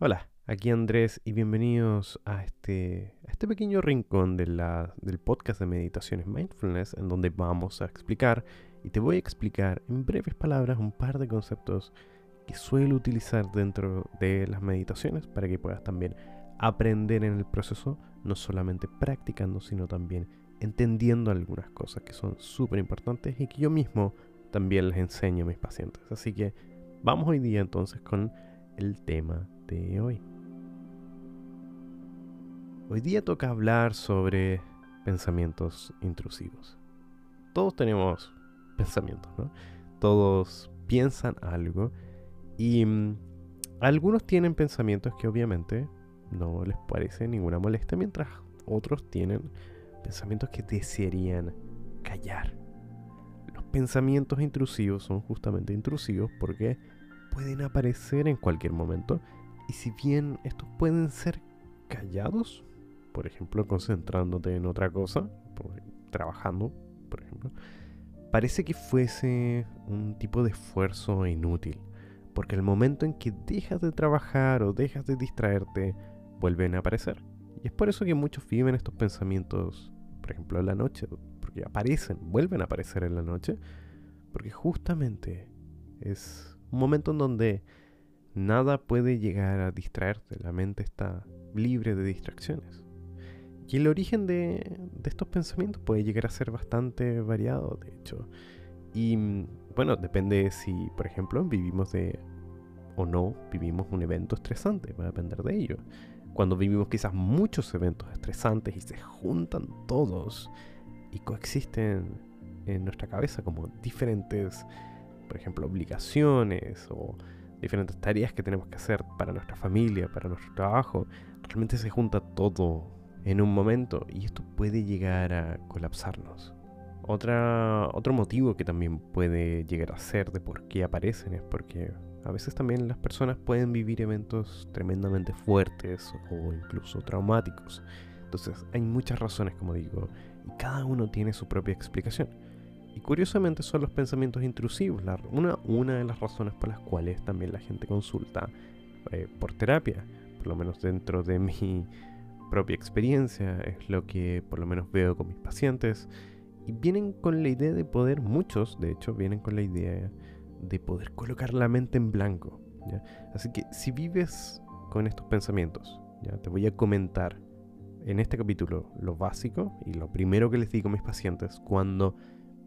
Hola, aquí Andrés y bienvenidos a este, este pequeño rincón del podcast de meditaciones mindfulness en donde vamos a explicar y te voy a explicar en breves palabras un par de conceptos que suelo utilizar dentro de las meditaciones para que puedas también aprender en el proceso, no solamente practicando, sino también entendiendo algunas cosas que son súper importantes y que yo mismo también les enseño a mis pacientes. Así que vamos hoy día entonces con el tema de hoy. Hoy día toca hablar sobre pensamientos intrusivos. Todos tenemos pensamientos, ¿no? Todos piensan algo y mm, algunos tienen pensamientos que obviamente no les parece ninguna molestia, mientras otros tienen pensamientos que desearían callar. Los pensamientos intrusivos son justamente intrusivos porque pueden aparecer en cualquier momento y si bien estos pueden ser callados, por ejemplo, concentrándote en otra cosa, trabajando, por ejemplo, parece que fuese un tipo de esfuerzo inútil, porque el momento en que dejas de trabajar o dejas de distraerte, vuelven a aparecer. Y es por eso que muchos viven estos pensamientos, por ejemplo, en la noche, porque aparecen, vuelven a aparecer en la noche, porque justamente es un momento en donde nada puede llegar a distraerte, la mente está libre de distracciones. Y el origen de, estos pensamientos puede llegar a ser bastante variado, de hecho. Y mm, bueno, depende si, por ejemplo, vivimos de o no vivimos un evento estresante, va a depender de ello. Cuando vivimos quizás muchos eventos estresantes y se juntan todos y coexisten en nuestra cabeza como diferentes, por ejemplo, obligaciones o diferentes tareas que tenemos que hacer para nuestra familia, para nuestro trabajo, realmente se junta todo en un momento y esto puede llegar a colapsarnos. Otra, otro motivo que también puede llegar a ser de por qué aparecen es porque a veces también las personas pueden vivir eventos tremendamente fuertes o incluso traumáticos. Entonces hay muchas razones, como digo, y cada uno tiene su propia explicación. Y curiosamente son los pensamientos intrusivos una, una de las razones por las cuales también la gente consulta eh, por terapia, por lo menos dentro de mi propia experiencia, es lo que por lo menos veo con mis pacientes. Y vienen con la idea de poder, muchos de hecho, vienen con la idea de poder colocar la mente en blanco. Así que si vives con estos pensamientos, ¿ya? te voy a comentar en este capítulo lo básico y lo primero que les digo a mis pacientes cuando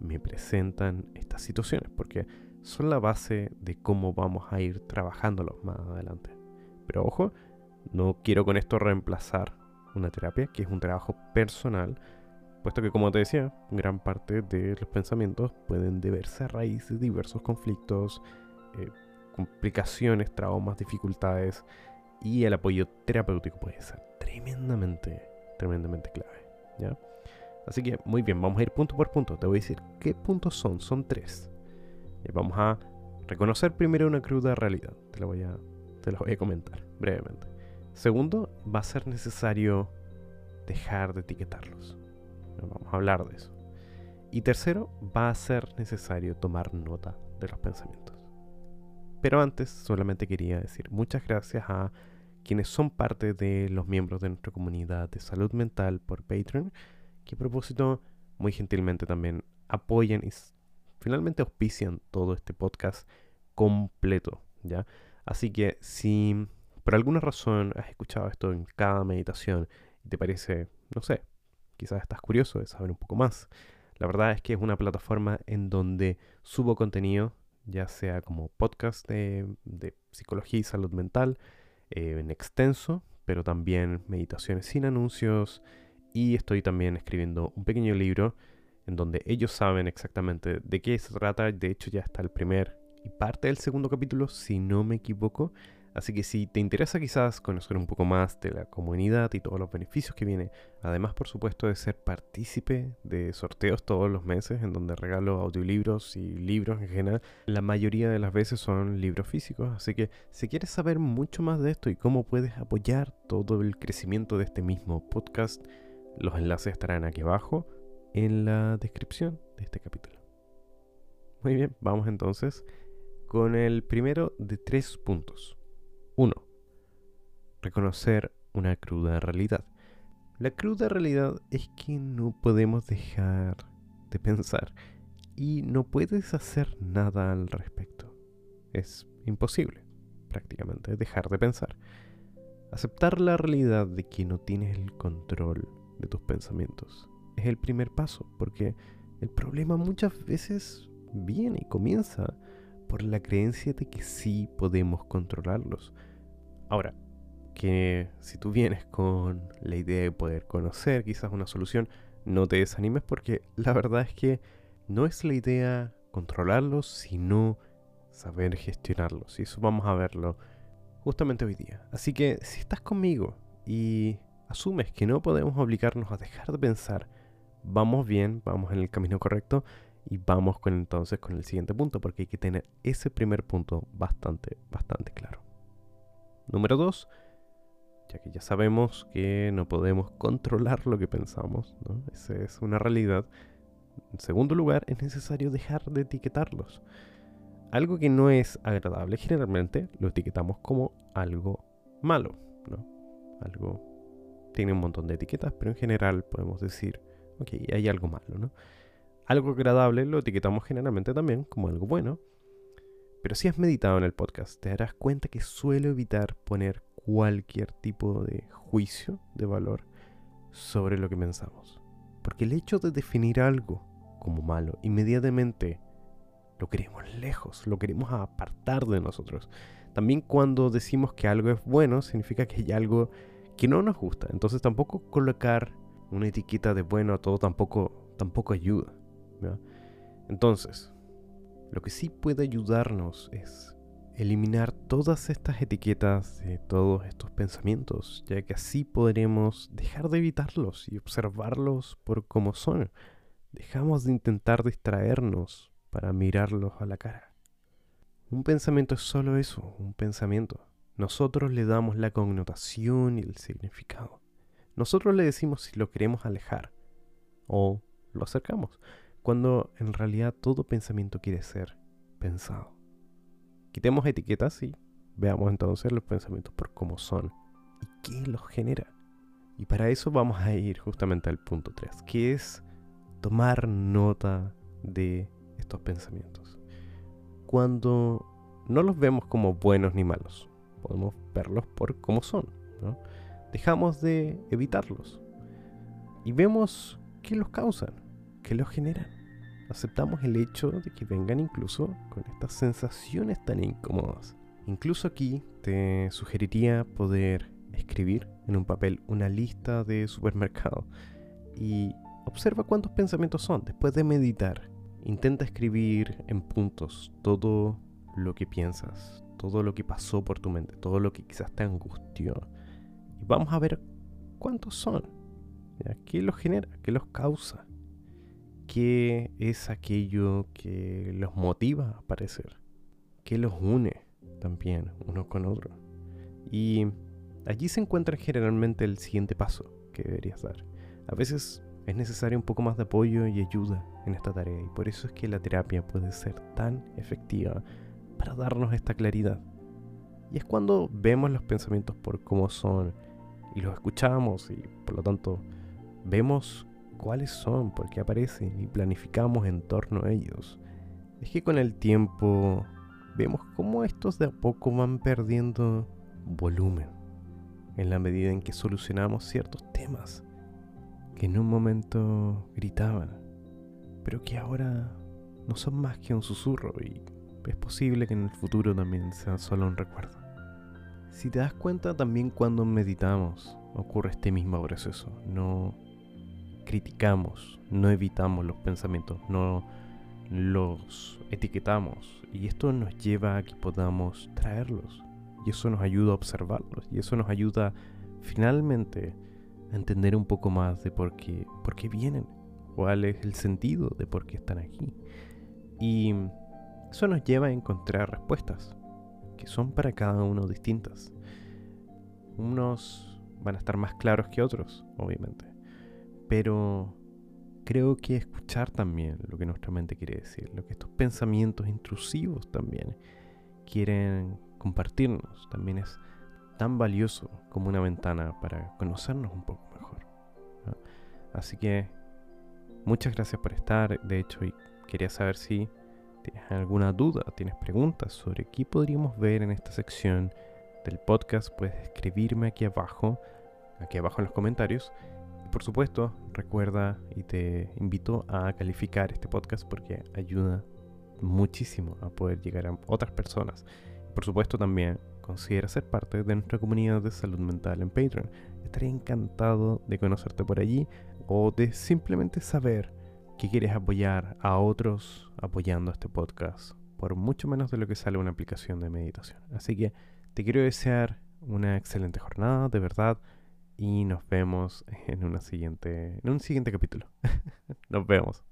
me presentan estas situaciones, porque son la base de cómo vamos a ir trabajándolos más adelante. Pero ojo, no quiero con esto reemplazar una terapia, que es un trabajo personal, puesto que como te decía, gran parte de los pensamientos pueden deberse a raíz de diversos conflictos, eh, complicaciones, traumas, dificultades, y el apoyo terapéutico puede ser tremendamente, tremendamente clave. ¿ya? Así que muy bien, vamos a ir punto por punto. Te voy a decir qué puntos son. Son tres. Vamos a reconocer primero una cruda realidad. Te lo voy a, te lo voy a comentar brevemente. Segundo, va a ser necesario dejar de etiquetarlos. Vamos a hablar de eso. Y tercero, va a ser necesario tomar nota de los pensamientos. Pero antes, solamente quería decir muchas gracias a quienes son parte de los miembros de nuestra comunidad de salud mental por Patreon que a propósito muy gentilmente también apoyan y finalmente auspician todo este podcast completo, ¿ya? Así que si por alguna razón has escuchado esto en cada meditación y te parece, no sé, quizás estás curioso de saber un poco más, la verdad es que es una plataforma en donde subo contenido, ya sea como podcast de, psicología y salud mental, eh, en extenso, pero también meditaciones sin anuncios, y estoy también escribiendo un pequeño libro en donde ellos saben exactamente de qué se trata. De hecho ya está el primer y parte del segundo capítulo, si no me equivoco. Así que si te interesa quizás conocer un poco más de la comunidad y todos los beneficios que viene, además por supuesto de ser partícipe de sorteos todos los meses en donde regalo audiolibros y libros en general, la mayoría de las veces son libros físicos, así que si quieres saber mucho más de esto y cómo puedes apoyar todo el crecimiento de este mismo podcast, los enlaces estarán aquí abajo en la descripción de este capítulo. Muy bien, vamos entonces con el primero de tres puntos. 1. reconocer una cruda realidad. La cruda realidad es que no podemos dejar de pensar y no puedes hacer nada al respecto. Es imposible, prácticamente, dejar de pensar. Aceptar la realidad de que no tienes el control de tus pensamientos es el primer paso, porque el problema muchas veces viene y comienza por la creencia de que sí podemos controlarlos. Ahora, que si tú vienes con la idea de poder conocer quizás una solución, no te desanimes porque la verdad es que no es la idea controlarlos, sino saber gestionarlos. Y eso vamos a verlo justamente hoy día. Así que si estás conmigo y asumes que no podemos obligarnos a dejar de pensar, vamos bien, vamos en el camino correcto y vamos con entonces con el siguiente punto porque hay que tener ese primer punto bastante, bastante claro. Número 2, ya que ya sabemos que no podemos controlar lo que pensamos, ¿no? esa es una realidad. En segundo lugar, es necesario dejar de etiquetarlos. Algo que no es agradable generalmente lo etiquetamos como algo malo, ¿no? Algo tiene un montón de etiquetas, pero en general podemos decir, ok, hay algo malo, ¿no? Algo agradable lo etiquetamos generalmente también como algo bueno. Pero si has meditado en el podcast, te darás cuenta que suelo evitar poner cualquier tipo de juicio de valor sobre lo que pensamos. Porque el hecho de definir algo como malo, inmediatamente lo queremos lejos, lo queremos apartar de nosotros. También cuando decimos que algo es bueno, significa que hay algo que no nos gusta. Entonces tampoco colocar una etiqueta de bueno a todo tampoco, tampoco ayuda. Entonces, lo que sí puede ayudarnos es eliminar todas estas etiquetas de todos estos pensamientos, ya que así podremos dejar de evitarlos y observarlos por como son. Dejamos de intentar distraernos para mirarlos a la cara. Un pensamiento es solo eso, un pensamiento. Nosotros le damos la connotación y el significado. Nosotros le decimos si lo queremos alejar o lo acercamos, cuando en realidad todo pensamiento quiere ser pensado. Quitemos etiquetas y veamos entonces los pensamientos por cómo son y qué los genera. Y para eso vamos a ir justamente al punto 3, que es tomar nota de estos pensamientos. Cuando no los vemos como buenos ni malos, podemos verlos por cómo son. Dejamos de evitarlos y vemos qué los causan, qué los generan aceptamos el hecho de que vengan incluso con estas sensaciones tan incómodas. Incluso aquí te sugeriría poder escribir en un papel una lista de supermercado y observa cuántos pensamientos son después de meditar. Intenta escribir en puntos todo lo que piensas, todo lo que pasó por tu mente, todo lo que quizás te angustió. Y vamos a ver cuántos son. ¿Qué los genera? ¿Qué los causa? qué es aquello que los motiva a aparecer, qué los une también uno con otro. Y allí se encuentra generalmente el siguiente paso que deberías dar. A veces es necesario un poco más de apoyo y ayuda en esta tarea y por eso es que la terapia puede ser tan efectiva para darnos esta claridad. Y es cuando vemos los pensamientos por cómo son y los escuchamos y por lo tanto vemos cuáles son, por qué aparecen y planificamos en torno a ellos. Es que con el tiempo vemos cómo estos de a poco van perdiendo volumen en la medida en que solucionamos ciertos temas que en un momento gritaban, pero que ahora no son más que un susurro y es posible que en el futuro también sea solo un recuerdo. Si te das cuenta también cuando meditamos ocurre este mismo proceso, no criticamos, no evitamos los pensamientos, no los etiquetamos. Y esto nos lleva a que podamos traerlos. Y eso nos ayuda a observarlos. Y eso nos ayuda finalmente a entender un poco más de por qué, por qué vienen, cuál es el sentido de por qué están aquí. Y eso nos lleva a encontrar respuestas que son para cada uno distintas. Unos van a estar más claros que otros, obviamente. Pero creo que escuchar también lo que nuestra mente quiere decir, lo que estos pensamientos intrusivos también quieren compartirnos, también es tan valioso como una ventana para conocernos un poco mejor. Así que muchas gracias por estar. De hecho, quería saber si tienes alguna duda, tienes preguntas sobre qué podríamos ver en esta sección del podcast, puedes escribirme aquí abajo, aquí abajo en los comentarios. Y por supuesto, recuerda y te invito a calificar este podcast porque ayuda muchísimo a poder llegar a otras personas. Por supuesto también considera ser parte de nuestra comunidad de salud mental en Patreon. Estaré encantado de conocerte por allí o de simplemente saber que quieres apoyar a otros apoyando este podcast por mucho menos de lo que sale una aplicación de meditación. Así que te quiero desear una excelente jornada, de verdad, y nos vemos en, una siguiente, en un siguiente capítulo. nos vemos.